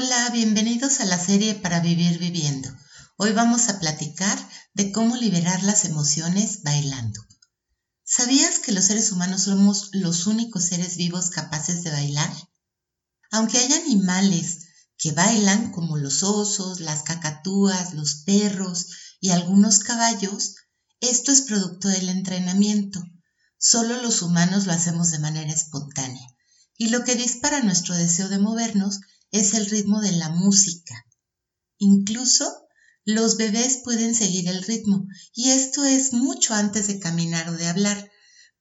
Hola, bienvenidos a la serie para vivir viviendo. Hoy vamos a platicar de cómo liberar las emociones bailando. ¿Sabías que los seres humanos somos los únicos seres vivos capaces de bailar? Aunque hay animales que bailan como los osos, las cacatúas, los perros y algunos caballos, esto es producto del entrenamiento. Solo los humanos lo hacemos de manera espontánea. Y lo que dispara nuestro deseo de movernos es el ritmo de la música. Incluso los bebés pueden seguir el ritmo y esto es mucho antes de caminar o de hablar,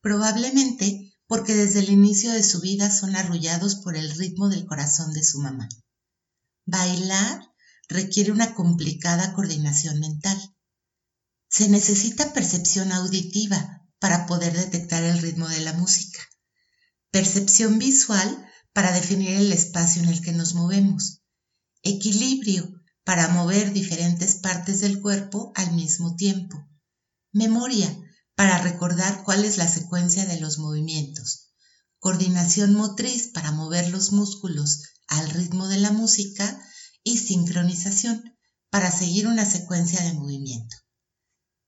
probablemente porque desde el inicio de su vida son arrullados por el ritmo del corazón de su mamá. Bailar requiere una complicada coordinación mental. Se necesita percepción auditiva para poder detectar el ritmo de la música, percepción visual para definir el espacio en el que nos movemos. Equilibrio para mover diferentes partes del cuerpo al mismo tiempo. Memoria para recordar cuál es la secuencia de los movimientos. Coordinación motriz para mover los músculos al ritmo de la música y sincronización para seguir una secuencia de movimiento.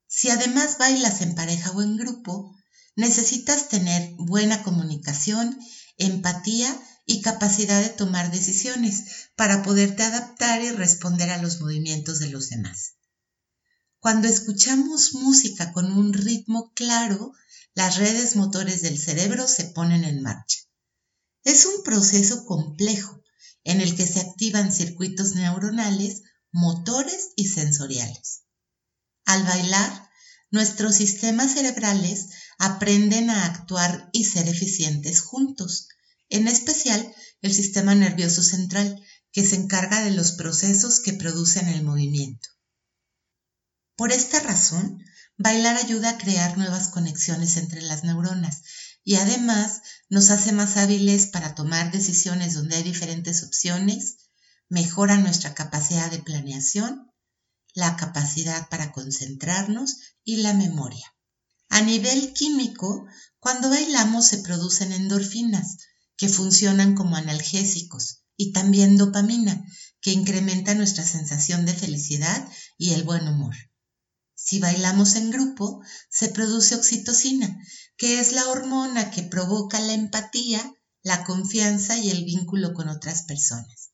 Si además bailas en pareja o en grupo, necesitas tener buena comunicación, empatía y capacidad de tomar decisiones para poderte adaptar y responder a los movimientos de los demás. Cuando escuchamos música con un ritmo claro, las redes motores del cerebro se ponen en marcha. Es un proceso complejo en el que se activan circuitos neuronales, motores y sensoriales. Al bailar, nuestros sistemas cerebrales aprenden a actuar y ser eficientes juntos, en especial el sistema nervioso central, que se encarga de los procesos que producen el movimiento. Por esta razón, bailar ayuda a crear nuevas conexiones entre las neuronas y además nos hace más hábiles para tomar decisiones donde hay diferentes opciones, mejora nuestra capacidad de planeación, la capacidad para concentrarnos y la memoria. A nivel químico, cuando bailamos se producen endorfinas, que funcionan como analgésicos, y también dopamina, que incrementa nuestra sensación de felicidad y el buen humor. Si bailamos en grupo, se produce oxitocina, que es la hormona que provoca la empatía, la confianza y el vínculo con otras personas.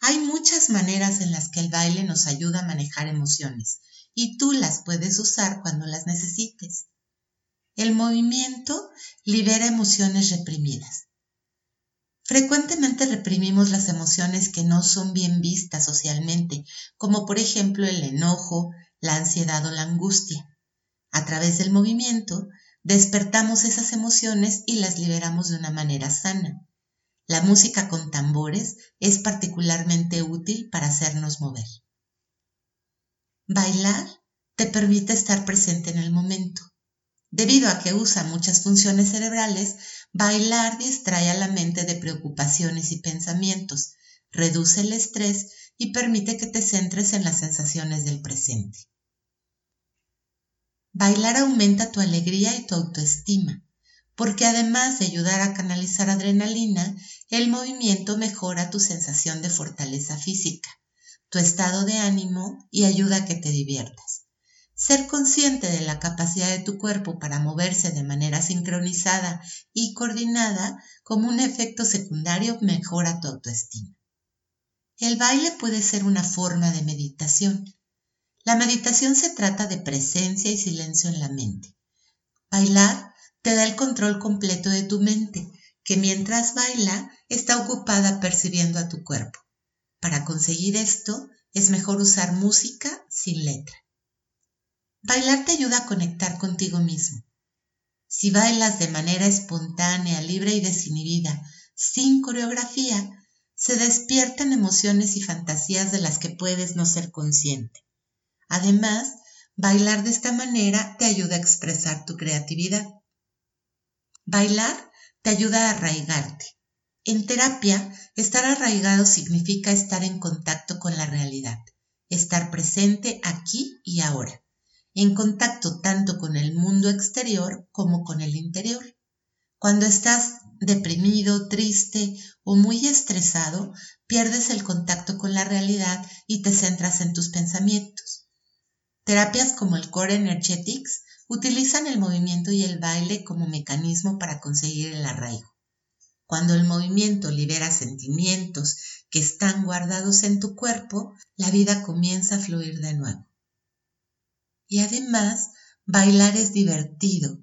Hay muchas maneras en las que el baile nos ayuda a manejar emociones y tú las puedes usar cuando las necesites. El movimiento libera emociones reprimidas. Frecuentemente reprimimos las emociones que no son bien vistas socialmente, como por ejemplo el enojo, la ansiedad o la angustia. A través del movimiento, despertamos esas emociones y las liberamos de una manera sana. La música con tambores es particularmente útil para hacernos mover. Bailar te permite estar presente en el momento. Debido a que usa muchas funciones cerebrales, bailar distrae a la mente de preocupaciones y pensamientos, reduce el estrés y permite que te centres en las sensaciones del presente. Bailar aumenta tu alegría y tu autoestima, porque además de ayudar a canalizar adrenalina, el movimiento mejora tu sensación de fortaleza física, tu estado de ánimo y ayuda a que te diviertas. Ser consciente de la capacidad de tu cuerpo para moverse de manera sincronizada y coordinada como un efecto secundario mejora tu autoestima. El baile puede ser una forma de meditación. La meditación se trata de presencia y silencio en la mente. Bailar te da el control completo de tu mente, que mientras baila está ocupada percibiendo a tu cuerpo. Para conseguir esto es mejor usar música sin letra. Bailar te ayuda a conectar contigo mismo. Si bailas de manera espontánea, libre y desinhibida, sin coreografía, se despiertan emociones y fantasías de las que puedes no ser consciente. Además, bailar de esta manera te ayuda a expresar tu creatividad. Bailar te ayuda a arraigarte. En terapia, estar arraigado significa estar en contacto con la realidad, estar presente aquí y ahora en contacto tanto con el mundo exterior como con el interior. Cuando estás deprimido, triste o muy estresado, pierdes el contacto con la realidad y te centras en tus pensamientos. Terapias como el Core Energetics utilizan el movimiento y el baile como mecanismo para conseguir el arraigo. Cuando el movimiento libera sentimientos que están guardados en tu cuerpo, la vida comienza a fluir de nuevo. Y además, bailar es divertido.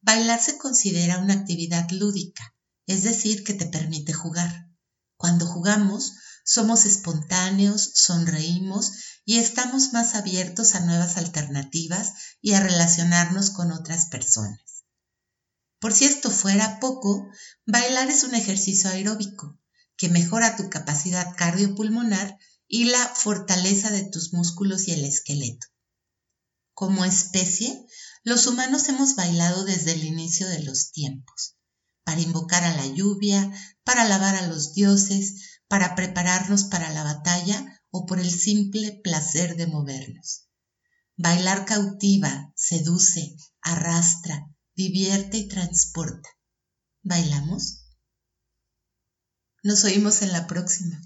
Bailar se considera una actividad lúdica, es decir, que te permite jugar. Cuando jugamos, somos espontáneos, sonreímos y estamos más abiertos a nuevas alternativas y a relacionarnos con otras personas. Por si esto fuera poco, bailar es un ejercicio aeróbico que mejora tu capacidad cardiopulmonar y la fortaleza de tus músculos y el esqueleto. Como especie, los humanos hemos bailado desde el inicio de los tiempos, para invocar a la lluvia, para alabar a los dioses, para prepararnos para la batalla o por el simple placer de movernos. Bailar cautiva, seduce, arrastra, divierte y transporta. ¿Bailamos? Nos oímos en la próxima.